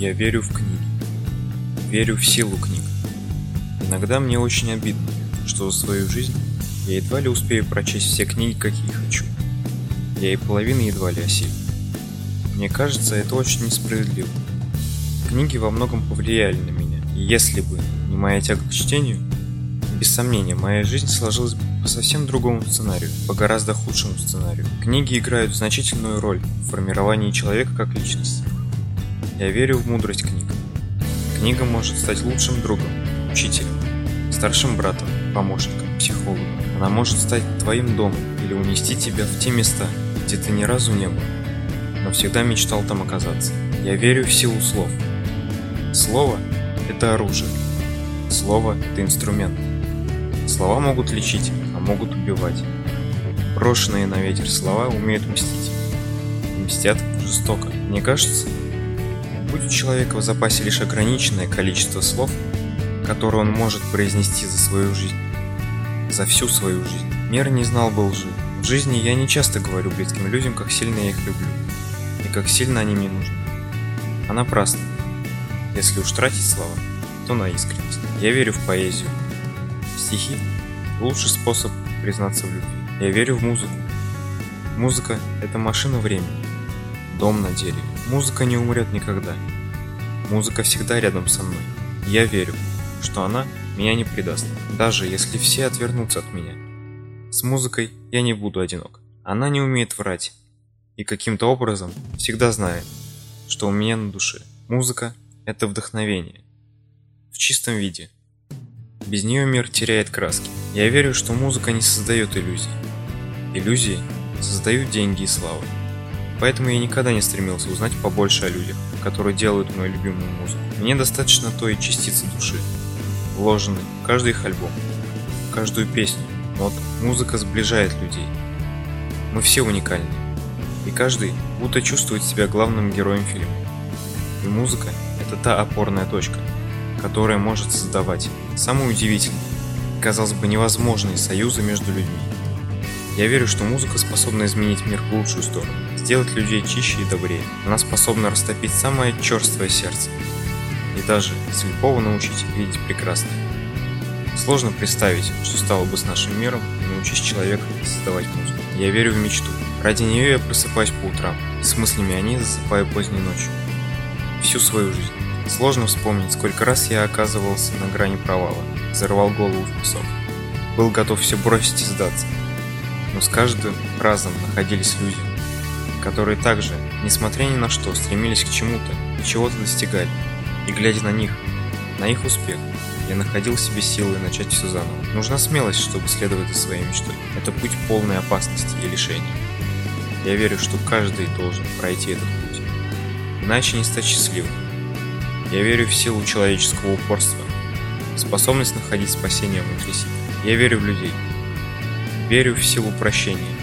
Я верю в книги. Верю в силу книг. Иногда мне очень обидно, что за свою жизнь я едва ли успею прочесть все книги, какие хочу. Я и половины едва ли осилю. Мне кажется, это очень несправедливо. Книги во многом повлияли на меня, и если бы не моя тяга к чтению, без сомнения, моя жизнь сложилась бы по совсем другому сценарию, по гораздо худшему сценарию. Книги играют значительную роль в формировании человека как личности. Я верю в мудрость книг. Книга может стать лучшим другом, учителем, старшим братом, помощником, психологом. Она может стать твоим домом или унести тебя в те места, где ты ни разу не был, но всегда мечтал там оказаться. Я верю в силу слов. Слово – это оружие. Слово – это инструмент. Слова могут лечить, а могут убивать. Брошенные на ветер слова умеют мстить. Мстят жестоко. Мне кажется, будь у человека в запасе лишь ограниченное количество слов, которые он может произнести за свою жизнь, за всю свою жизнь, мир не знал бы лжи. В жизни я не часто говорю близким людям, как сильно я их люблю, и как сильно они мне нужны. А напрасно. Если уж тратить слова, то на искренность. Я верю в поэзию, Стихи – лучший способ признаться в любви. Я верю в музыку. Музыка – это машина времени, дом на дереве. Музыка не умрет никогда. Музыка всегда рядом со мной. Я верю, что она меня не предаст, даже если все отвернутся от меня. С музыкой я не буду одинок. Она не умеет врать и каким-то образом всегда знает, что у меня на душе. Музыка – это вдохновение. В чистом виде – без нее мир теряет краски. Я верю, что музыка не создает иллюзий. Иллюзии создают деньги и славу. Поэтому я никогда не стремился узнать побольше о людях, которые делают мою любимую музыку. Мне достаточно той частицы души, вложенной в каждый их альбом, в каждую песню. Вот музыка сближает людей. Мы все уникальны. И каждый будто чувствует себя главным героем фильма. И музыка – это та опорная точка, которая может создавать самые удивительные, казалось бы, невозможные союзы между людьми. Я верю, что музыка способна изменить мир в лучшую сторону, сделать людей чище и добрее. Она способна растопить самое черствое сердце и даже слепого научить видеть прекрасное. Сложно представить, что стало бы с нашим миром, научись человека создавать музыку. Я верю в мечту. Ради нее я просыпаюсь по утрам и с мыслями о ней засыпаю поздней ночью. Всю свою жизнь. Сложно вспомнить, сколько раз я оказывался на грани провала, взорвал голову в песок. Был готов все бросить и сдаться. Но с каждым разом находились люди, которые также, несмотря ни на что, стремились к чему-то и чего-то достигали. И глядя на них, на их успех, я находил в себе силы начать все заново. Нужна смелость, чтобы следовать за своей мечтой. Это путь полной опасности и лишений. Я верю, что каждый должен пройти этот путь. Иначе не стать счастливым. Я верю в силу человеческого упорства, способность находить спасение внутри себя. Я верю в людей. Верю в силу прощения.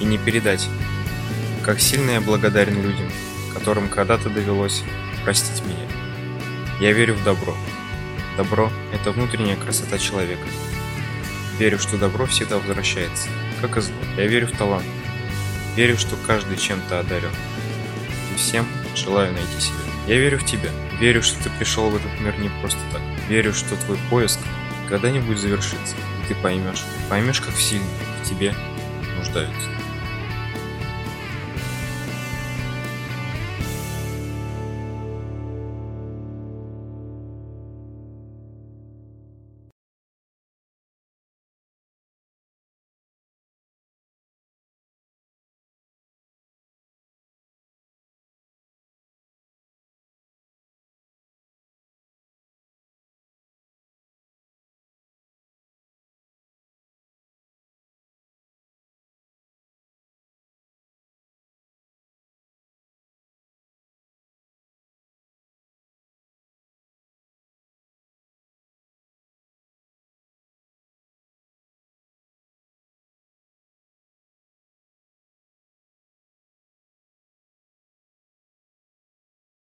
И не передать, как сильно я благодарен людям, которым когда-то довелось простить меня. Я верю в добро. Добро – это внутренняя красота человека. Верю, что добро всегда возвращается, как и зло. Я верю в талант. Верю, что каждый чем-то одарен. И всем желаю найти себя. Я верю в тебя. Верю, что ты пришел в этот мир не просто так. Верю, что твой поиск когда-нибудь завершится, и ты поймешь, поймешь, как сильно в тебе нуждаются.